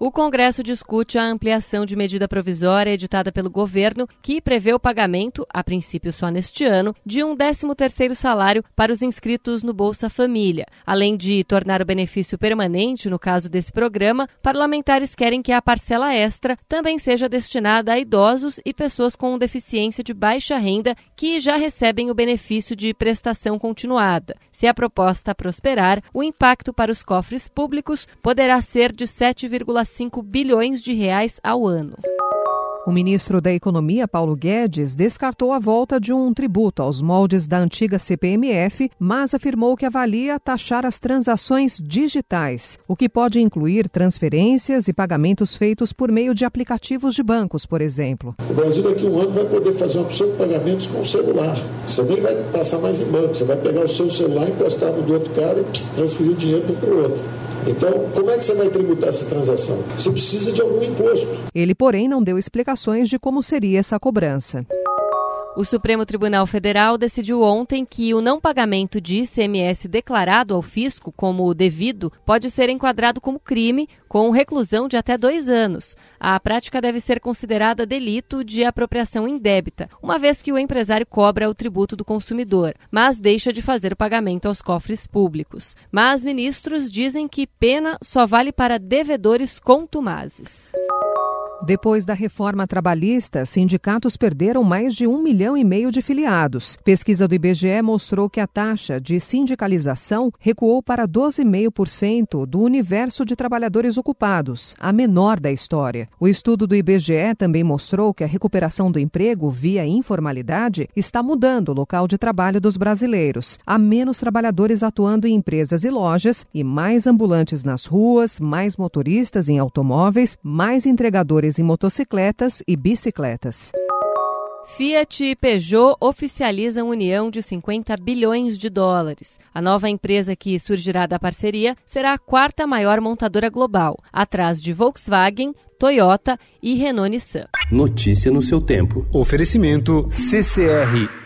O Congresso discute a ampliação de medida provisória editada pelo governo que prevê o pagamento, a princípio só neste ano, de um 13º salário para os inscritos no Bolsa Família. Além de tornar o benefício permanente no caso desse programa, parlamentares querem que a parcela extra também seja destinada a idosos e pessoas com deficiência de baixa renda que já recebem o benefício de prestação continuada. Se a proposta prosperar, o impacto para os cofres públicos poderá ser de 7,5 5 bilhões de reais ao ano. O ministro da Economia, Paulo Guedes, descartou a volta de um tributo aos moldes da antiga CPMF, mas afirmou que avalia taxar as transações digitais, o que pode incluir transferências e pagamentos feitos por meio de aplicativos de bancos, por exemplo. O Brasil daqui a um ano vai poder fazer uma opção de pagamentos com o celular. Você nem vai passar mais em banco, você vai pegar o seu celular, encostar no do outro cara e transferir o dinheiro para o outro. Então, como é que você vai tributar essa transação? Você precisa de algum imposto. Ele, porém, não deu explicações de como seria essa cobrança. O Supremo Tribunal Federal decidiu ontem que o não pagamento de ICMS declarado ao fisco como devido pode ser enquadrado como crime, com reclusão de até dois anos. A prática deve ser considerada delito de apropriação indébita, uma vez que o empresário cobra o tributo do consumidor, mas deixa de fazer o pagamento aos cofres públicos. Mas ministros dizem que pena só vale para devedores contumazes. Depois da reforma trabalhista, sindicatos perderam mais de um milhão e meio de filiados. Pesquisa do IBGE mostrou que a taxa de sindicalização recuou para 12,5% do universo de trabalhadores ocupados, a menor da história. O estudo do IBGE também mostrou que a recuperação do emprego via informalidade está mudando o local de trabalho dos brasileiros. Há menos trabalhadores atuando em empresas e lojas e mais ambulantes nas ruas, mais motoristas em automóveis, mais entregadores em motocicletas e bicicletas. Fiat e Peugeot oficializam união de 50 bilhões de dólares. A nova empresa que surgirá da parceria será a quarta maior montadora global, atrás de Volkswagen, Toyota e Renault Nissan. Notícia no seu tempo. Oferecimento CCR